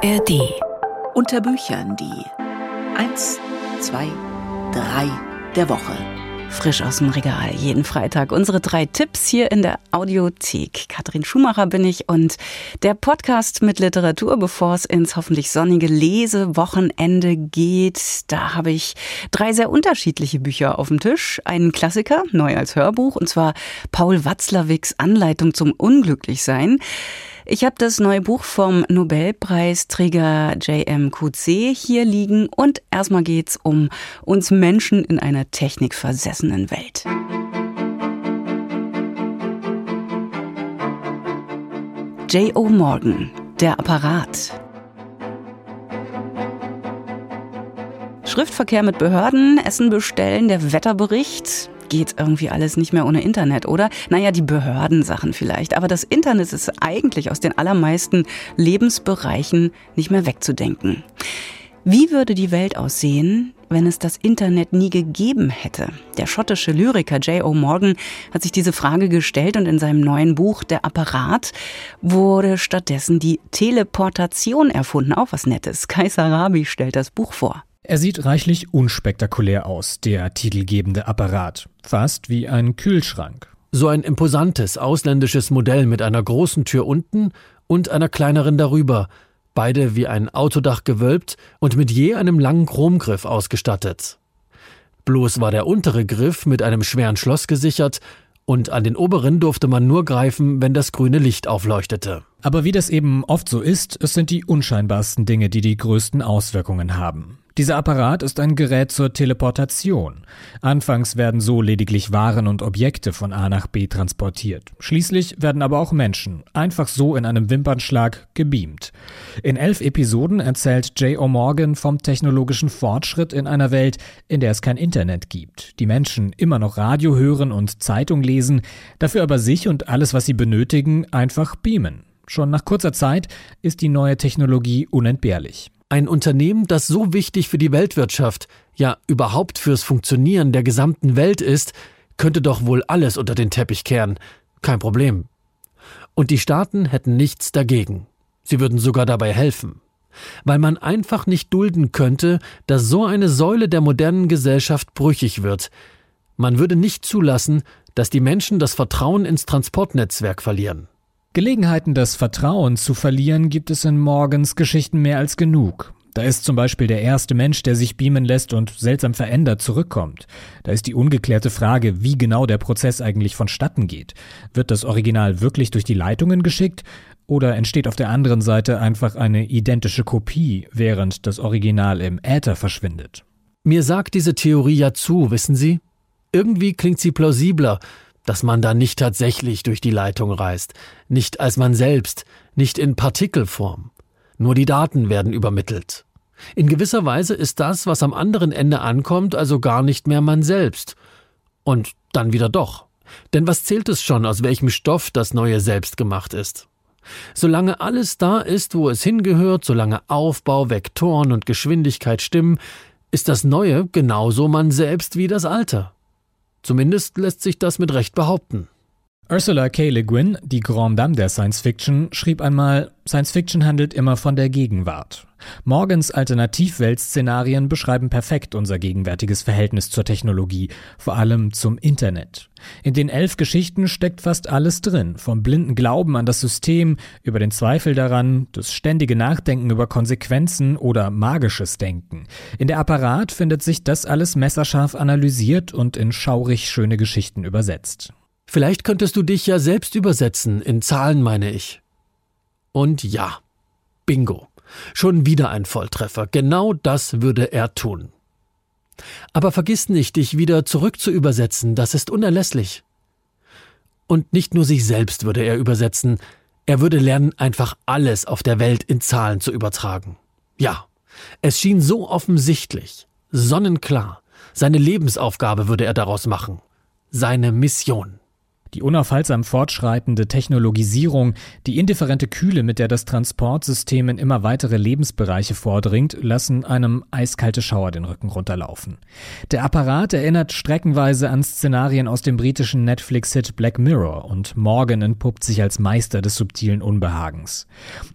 ARD. Unter Büchern die 1, 2, 3 der Woche. Frisch aus dem Regal, jeden Freitag. Unsere drei Tipps hier in der Audiothek. Katrin Schumacher bin ich und der Podcast mit Literatur, bevor es ins hoffentlich sonnige Lesewochenende geht. Da habe ich drei sehr unterschiedliche Bücher auf dem Tisch. Einen Klassiker, neu als Hörbuch, und zwar Paul Watzlawicks Anleitung zum Unglücklichsein. Ich habe das neue Buch vom Nobelpreisträger J.M. Coetzee hier liegen und erstmal geht's um uns Menschen in einer technikversessenen Welt. J.O. Morgan, der Apparat. Schriftverkehr mit Behörden, Essen bestellen, der Wetterbericht, geht irgendwie alles nicht mehr ohne Internet, oder? Naja, die Behördensachen vielleicht. Aber das Internet ist eigentlich aus den allermeisten Lebensbereichen nicht mehr wegzudenken. Wie würde die Welt aussehen, wenn es das Internet nie gegeben hätte? Der schottische Lyriker J.O. Morgan hat sich diese Frage gestellt und in seinem neuen Buch Der Apparat wurde stattdessen die Teleportation erfunden. Auch was Nettes. Kaiser Rabi stellt das Buch vor. Er sieht reichlich unspektakulär aus, der titelgebende Apparat. Fast wie ein Kühlschrank. So ein imposantes ausländisches Modell mit einer großen Tür unten und einer kleineren darüber, beide wie ein Autodach gewölbt und mit je einem langen Chromgriff ausgestattet. Bloß war der untere Griff mit einem schweren Schloss gesichert und an den oberen durfte man nur greifen, wenn das grüne Licht aufleuchtete. Aber wie das eben oft so ist, es sind die unscheinbarsten Dinge, die die größten Auswirkungen haben. Dieser Apparat ist ein Gerät zur Teleportation. Anfangs werden so lediglich Waren und Objekte von A nach B transportiert. Schließlich werden aber auch Menschen einfach so in einem Wimpernschlag gebeamt. In elf Episoden erzählt J. O'Morgan vom technologischen Fortschritt in einer Welt, in der es kein Internet gibt. Die Menschen immer noch Radio hören und Zeitung lesen, dafür aber sich und alles, was sie benötigen, einfach beamen. Schon nach kurzer Zeit ist die neue Technologie unentbehrlich. Ein Unternehmen, das so wichtig für die Weltwirtschaft, ja überhaupt fürs Funktionieren der gesamten Welt ist, könnte doch wohl alles unter den Teppich kehren. Kein Problem. Und die Staaten hätten nichts dagegen. Sie würden sogar dabei helfen. Weil man einfach nicht dulden könnte, dass so eine Säule der modernen Gesellschaft brüchig wird. Man würde nicht zulassen, dass die Menschen das Vertrauen ins Transportnetzwerk verlieren. Gelegenheiten, das Vertrauen zu verlieren, gibt es in Morgens Geschichten mehr als genug. Da ist zum Beispiel der erste Mensch, der sich beamen lässt und seltsam verändert zurückkommt. Da ist die ungeklärte Frage, wie genau der Prozess eigentlich vonstatten geht. Wird das Original wirklich durch die Leitungen geschickt oder entsteht auf der anderen Seite einfach eine identische Kopie, während das Original im Äther verschwindet? Mir sagt diese Theorie ja zu, wissen Sie? Irgendwie klingt sie plausibler, dass man da nicht tatsächlich durch die Leitung reist, nicht als man selbst, nicht in Partikelform. Nur die Daten werden übermittelt. In gewisser Weise ist das, was am anderen Ende ankommt, also gar nicht mehr man selbst. Und dann wieder doch. Denn was zählt es schon, aus welchem Stoff das neue Selbst gemacht ist? Solange alles da ist, wo es hingehört, solange Aufbau, Vektoren und Geschwindigkeit stimmen, ist das Neue genauso man selbst wie das Alte. Zumindest lässt sich das mit Recht behaupten. Ursula K. Le Guin, die Grande Dame der Science Fiction, schrieb einmal, Science Fiction handelt immer von der Gegenwart. Morgens Alternativweltszenarien beschreiben perfekt unser gegenwärtiges Verhältnis zur Technologie, vor allem zum Internet. In den elf Geschichten steckt fast alles drin, vom blinden Glauben an das System, über den Zweifel daran, das ständige Nachdenken über Konsequenzen oder magisches Denken. In der Apparat findet sich das alles messerscharf analysiert und in schaurig schöne Geschichten übersetzt. Vielleicht könntest du dich ja selbst übersetzen, in Zahlen meine ich. Und ja, bingo. Schon wieder ein Volltreffer. Genau das würde er tun. Aber vergiss nicht, dich wieder zurück zu übersetzen, das ist unerlässlich. Und nicht nur sich selbst würde er übersetzen, er würde lernen, einfach alles auf der Welt in Zahlen zu übertragen. Ja, es schien so offensichtlich, sonnenklar, seine Lebensaufgabe würde er daraus machen, seine Mission. Die unaufhaltsam fortschreitende Technologisierung, die indifferente Kühle, mit der das Transportsystem in immer weitere Lebensbereiche vordringt, lassen einem eiskalte Schauer den Rücken runterlaufen. Der Apparat erinnert streckenweise an Szenarien aus dem britischen Netflix-Hit Black Mirror und Morgan entpuppt sich als Meister des subtilen Unbehagens.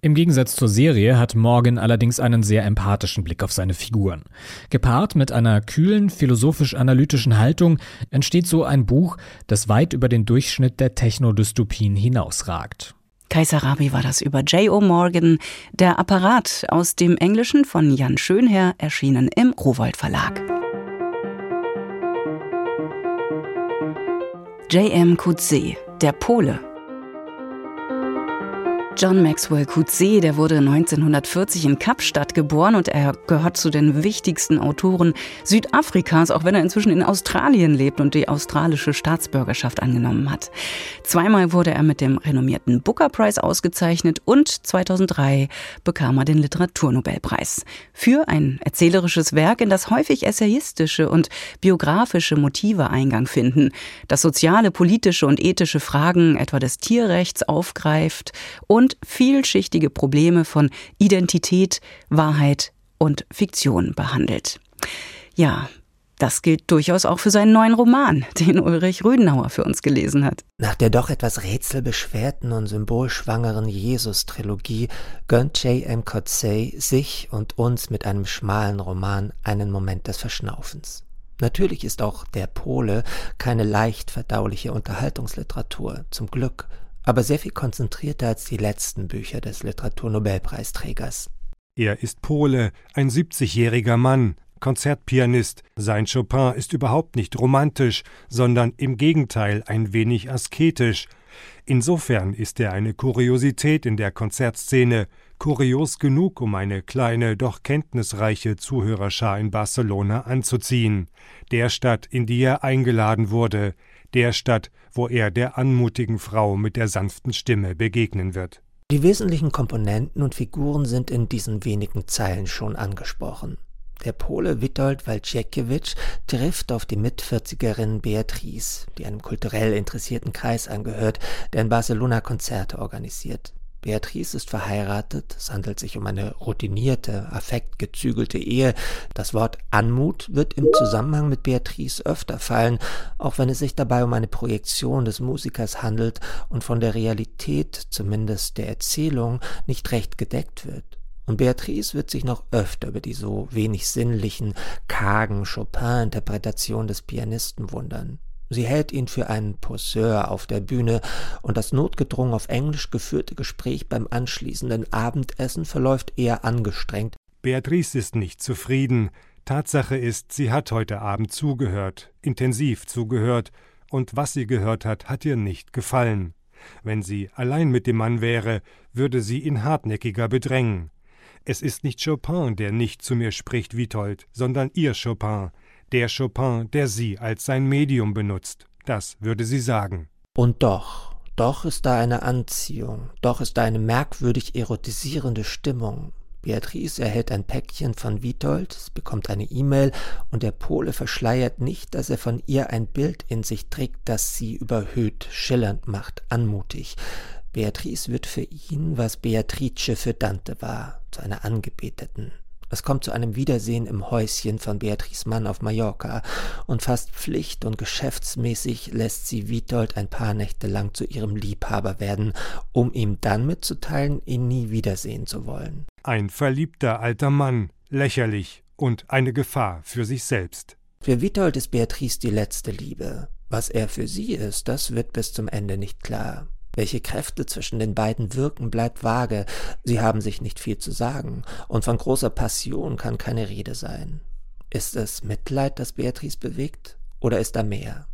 Im Gegensatz zur Serie hat Morgan allerdings einen sehr empathischen Blick auf seine Figuren. Gepaart mit einer kühlen, philosophisch-analytischen Haltung entsteht so ein Buch, das weit über den Durchschnitt Durchschnitt der Technodystopien hinausragt. Kaiser Rabi war das über J.O. Morgan, der Apparat aus dem Englischen von Jan Schönherr, erschienen im Rowold Verlag. J.M. Coetzee, der Pole, John Maxwell Coetzee, der wurde 1940 in Kapstadt geboren und er gehört zu den wichtigsten Autoren Südafrikas, auch wenn er inzwischen in Australien lebt und die australische Staatsbürgerschaft angenommen hat. Zweimal wurde er mit dem renommierten Booker Prize ausgezeichnet und 2003 bekam er den Literaturnobelpreis für ein erzählerisches Werk, in das häufig essayistische und biografische Motive Eingang finden, das soziale, politische und ethische Fragen etwa des Tierrechts aufgreift und vielschichtige Probleme von Identität, Wahrheit und Fiktion behandelt. Ja, das gilt durchaus auch für seinen neuen Roman, den Ulrich Rüdenauer für uns gelesen hat. Nach der doch etwas rätselbeschwerten und symbolschwangeren Jesus-Trilogie gönnt J.M. Coetzee sich und uns mit einem schmalen Roman einen Moment des Verschnaufens. Natürlich ist auch Der Pole keine leicht verdauliche Unterhaltungsliteratur, zum Glück, aber sehr viel konzentrierter als die letzten Bücher des Literaturnobelpreisträgers. Er ist Pole, ein 70-jähriger Mann, Konzertpianist. Sein Chopin ist überhaupt nicht romantisch, sondern im Gegenteil ein wenig asketisch. Insofern ist er eine Kuriosität in der Konzertszene, kurios genug, um eine kleine, doch kenntnisreiche Zuhörerschar in Barcelona anzuziehen, der Stadt, in die er eingeladen wurde, der Stadt, wo er der anmutigen Frau mit der sanften Stimme begegnen wird. Die wesentlichen Komponenten und Figuren sind in diesen wenigen Zeilen schon angesprochen. Der Pole Witold Walczkiewicz trifft auf die Mitvierzigerin Beatrice, die einem kulturell interessierten Kreis angehört, der in Barcelona Konzerte organisiert. Beatrice ist verheiratet, es handelt sich um eine routinierte, affektgezügelte Ehe. Das Wort Anmut wird im Zusammenhang mit Beatrice öfter fallen, auch wenn es sich dabei um eine Projektion des Musikers handelt und von der Realität, zumindest der Erzählung, nicht recht gedeckt wird. Und Beatrice wird sich noch öfter über die so wenig sinnlichen, kargen Chopin-Interpretation des Pianisten wundern. Sie hält ihn für einen Poseur auf der Bühne, und das notgedrungen auf Englisch geführte Gespräch beim anschließenden Abendessen verläuft eher angestrengt. Beatrice ist nicht zufrieden. Tatsache ist, sie hat heute Abend zugehört, intensiv zugehört, und was sie gehört hat, hat ihr nicht gefallen. Wenn sie allein mit dem Mann wäre, würde sie ihn hartnäckiger bedrängen. Es ist nicht Chopin, der nicht zu mir spricht, Witold, sondern ihr Chopin, der Chopin, der sie als sein Medium benutzt. Das würde sie sagen. Und doch, doch ist da eine Anziehung, doch ist da eine merkwürdig erotisierende Stimmung. Beatrice erhält ein Päckchen von Witold, bekommt eine E-Mail und der Pole verschleiert nicht, dass er von ihr ein Bild in sich trägt, das sie überhöht, schillernd macht, anmutig. Beatrice wird für ihn, was Beatrice für Dante war, zu einer Angebeteten. Es kommt zu einem Wiedersehen im Häuschen von Beatrice Mann auf Mallorca, und fast pflicht- und geschäftsmäßig lässt sie Witold ein paar Nächte lang zu ihrem Liebhaber werden, um ihm dann mitzuteilen, ihn nie wiedersehen zu wollen. Ein verliebter alter Mann, lächerlich und eine Gefahr für sich selbst. Für Witold ist Beatrice die letzte Liebe. Was er für sie ist, das wird bis zum Ende nicht klar. Welche Kräfte zwischen den beiden wirken, bleibt vage, sie haben sich nicht viel zu sagen, und von großer Passion kann keine Rede sein. Ist es Mitleid, das Beatrice bewegt, oder ist da mehr?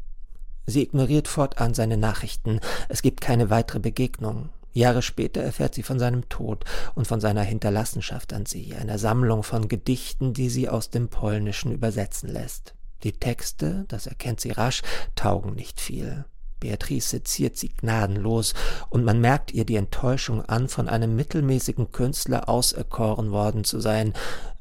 Sie ignoriert fortan seine Nachrichten, es gibt keine weitere Begegnung. Jahre später erfährt sie von seinem Tod und von seiner Hinterlassenschaft an sie, einer Sammlung von Gedichten, die sie aus dem Polnischen übersetzen lässt. Die Texte, das erkennt sie rasch, taugen nicht viel. Beatrice seziert sie gnadenlos, und man merkt ihr die Enttäuschung an, von einem mittelmäßigen Künstler auserkoren worden zu sein.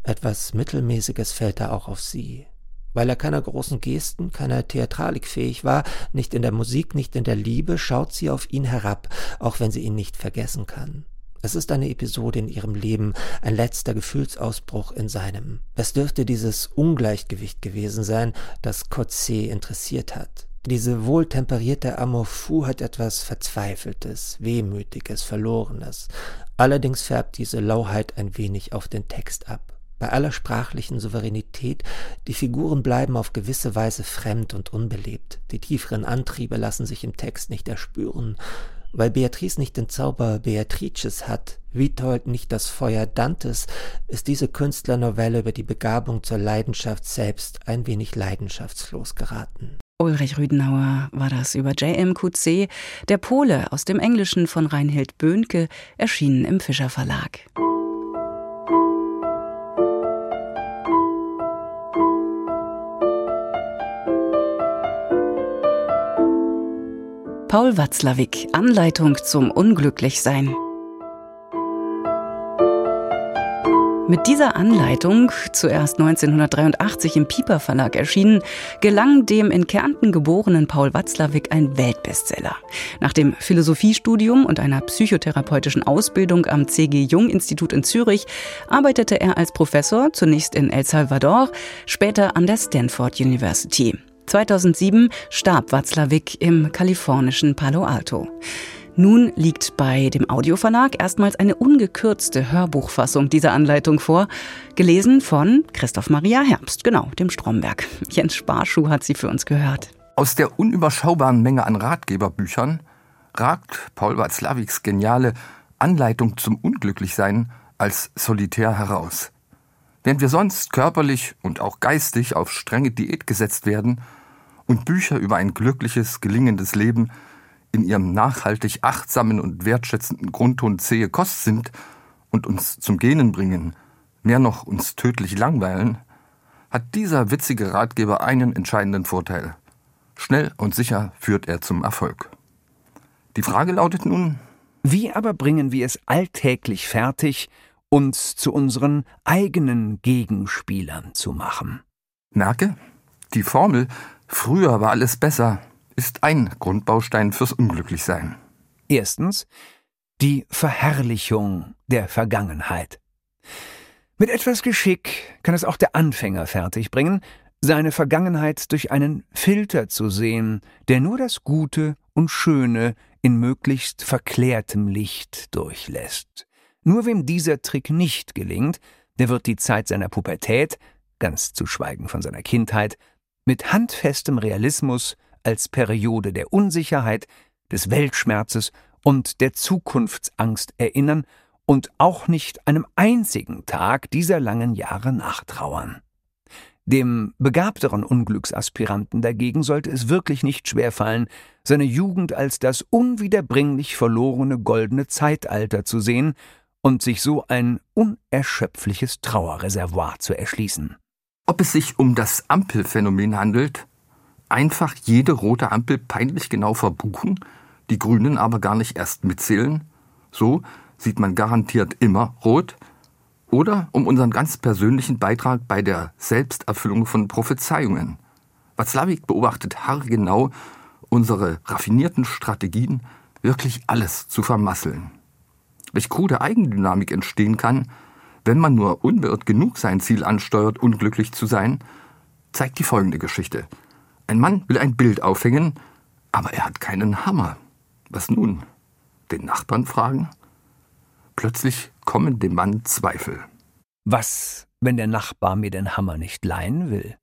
Etwas Mittelmäßiges fällt da auch auf sie. Weil er keiner großen Gesten, keiner Theatralik fähig war, nicht in der Musik, nicht in der Liebe, schaut sie auf ihn herab, auch wenn sie ihn nicht vergessen kann. Es ist eine Episode in ihrem Leben, ein letzter Gefühlsausbruch in seinem. Es dürfte dieses Ungleichgewicht gewesen sein, das Coetzee interessiert hat. Diese wohltemperierte Amour fou hat etwas Verzweifeltes, Wehmütiges, Verlorenes. Allerdings färbt diese Lauheit ein wenig auf den Text ab. Bei aller sprachlichen Souveränität, die Figuren bleiben auf gewisse Weise fremd und unbelebt. Die tieferen Antriebe lassen sich im Text nicht erspüren. Weil Beatrice nicht den Zauber Beatrices hat, Witold nicht das Feuer Dantes, ist diese Künstlernovelle über die Begabung zur Leidenschaft selbst ein wenig leidenschaftslos geraten. Ulrich Rüdenauer war das über JMQC, der Pole aus dem Englischen von Reinhild Böhnke, erschienen im Fischer Verlag. Paul Watzlawick, Anleitung zum Unglücklichsein. Mit dieser Anleitung, zuerst 1983 im Pieper Verlag erschienen, gelang dem in Kärnten geborenen Paul Watzlawick ein Weltbestseller. Nach dem Philosophiestudium und einer psychotherapeutischen Ausbildung am C.G. Jung Institut in Zürich arbeitete er als Professor zunächst in El Salvador, später an der Stanford University. 2007 starb Watzlawick im kalifornischen Palo Alto. Nun liegt bei dem Audioverlag erstmals eine ungekürzte Hörbuchfassung dieser Anleitung vor, gelesen von Christoph Maria Herbst, genau, dem Stromberg. Jens Sparschuh hat sie für uns gehört. Aus der unüberschaubaren Menge an Ratgeberbüchern ragt Paul Watzlawicks geniale Anleitung zum Unglücklichsein als solitär heraus. Während wir sonst körperlich und auch geistig auf strenge Diät gesetzt werden, und Bücher über ein glückliches, gelingendes Leben in ihrem nachhaltig achtsamen und wertschätzenden Grundton zähe Kost sind und uns zum Gähnen bringen, mehr noch uns tödlich langweilen, hat dieser witzige Ratgeber einen entscheidenden Vorteil. Schnell und sicher führt er zum Erfolg. Die Frage lautet nun, wie aber bringen wir es alltäglich fertig, uns zu unseren eigenen Gegenspielern zu machen? Merke, die Formel Früher war alles besser ist ein Grundbaustein fürs Unglücklichsein. Erstens die Verherrlichung der Vergangenheit. Mit etwas Geschick kann es auch der Anfänger fertigbringen, seine Vergangenheit durch einen Filter zu sehen, der nur das Gute und Schöne in möglichst verklärtem Licht durchlässt. Nur wem dieser Trick nicht gelingt, der wird die Zeit seiner Pubertät, ganz zu schweigen von seiner Kindheit, mit handfestem Realismus als Periode der Unsicherheit, des Weltschmerzes und der Zukunftsangst erinnern und auch nicht einem einzigen Tag dieser langen Jahre nachtrauern. Dem begabteren Unglücksaspiranten dagegen sollte es wirklich nicht schwerfallen, seine Jugend als das unwiederbringlich verlorene goldene Zeitalter zu sehen und sich so ein unerschöpfliches Trauerreservoir zu erschließen. Ob es sich um das Ampelphänomen handelt, einfach jede rote Ampel peinlich genau verbuchen, die Grünen aber gar nicht erst mitzählen, so sieht man garantiert immer rot, oder um unseren ganz persönlichen Beitrag bei der Selbsterfüllung von Prophezeiungen. Watzlawick beobachtet haargenau unsere raffinierten Strategien, wirklich alles zu vermasseln. Welch krude Eigendynamik entstehen kann, wenn man nur unbeirrt genug sein Ziel ansteuert, unglücklich zu sein, zeigt die folgende Geschichte. Ein Mann will ein Bild aufhängen, aber er hat keinen Hammer. Was nun? Den Nachbarn fragen? Plötzlich kommen dem Mann Zweifel. Was, wenn der Nachbar mir den Hammer nicht leihen will?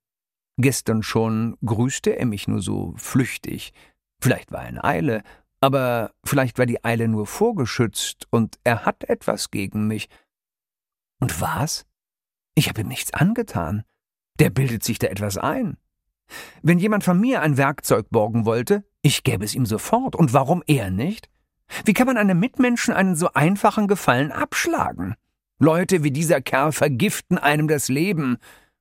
Gestern schon grüßte er mich nur so flüchtig. Vielleicht war er in Eile, aber vielleicht war die Eile nur vorgeschützt und er hat etwas gegen mich, und was? Ich habe ihm nichts angetan. Der bildet sich da etwas ein. Wenn jemand von mir ein Werkzeug borgen wollte, ich gäbe es ihm sofort. Und warum er nicht? Wie kann man einem Mitmenschen einen so einfachen Gefallen abschlagen? Leute wie dieser Kerl vergiften einem das Leben.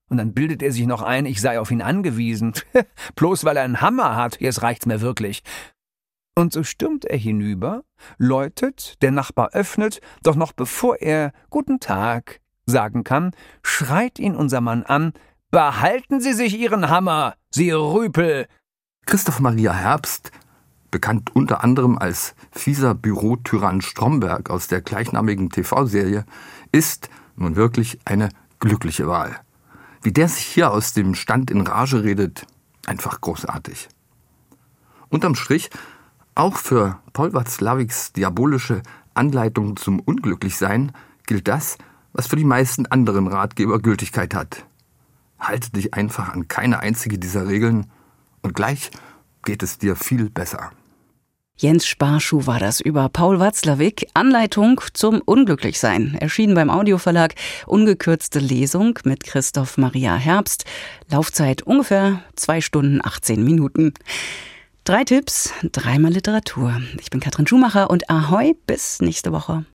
Und dann bildet er sich noch ein, ich sei auf ihn angewiesen. Bloß weil er einen Hammer hat, jetzt reicht's mir wirklich. Und so stürmt er hinüber, läutet, der Nachbar öffnet, doch noch bevor er Guten Tag sagen kann, schreit ihn unser Mann an, Behalten Sie sich Ihren Hammer, Sie Rüpel! Christoph Maria Herbst, bekannt unter anderem als fieser Bürotyrann Stromberg aus der gleichnamigen TV-Serie, ist nun wirklich eine glückliche Wahl. Wie der sich hier aus dem Stand in Rage redet, einfach großartig. Unterm Strich, auch für Paul Watzlawicks diabolische Anleitung zum Unglücklichsein gilt das, was für die meisten anderen Ratgeber Gültigkeit hat. Halte dich einfach an keine einzige dieser Regeln und gleich geht es dir viel besser. Jens Sparschuh war das über Paul Watzlawick. Anleitung zum Unglücklichsein. Erschienen beim Audioverlag. Ungekürzte Lesung mit Christoph Maria Herbst. Laufzeit ungefähr zwei Stunden 18 Minuten. Drei Tipps, dreimal Literatur. Ich bin Katrin Schumacher und Ahoi, bis nächste Woche.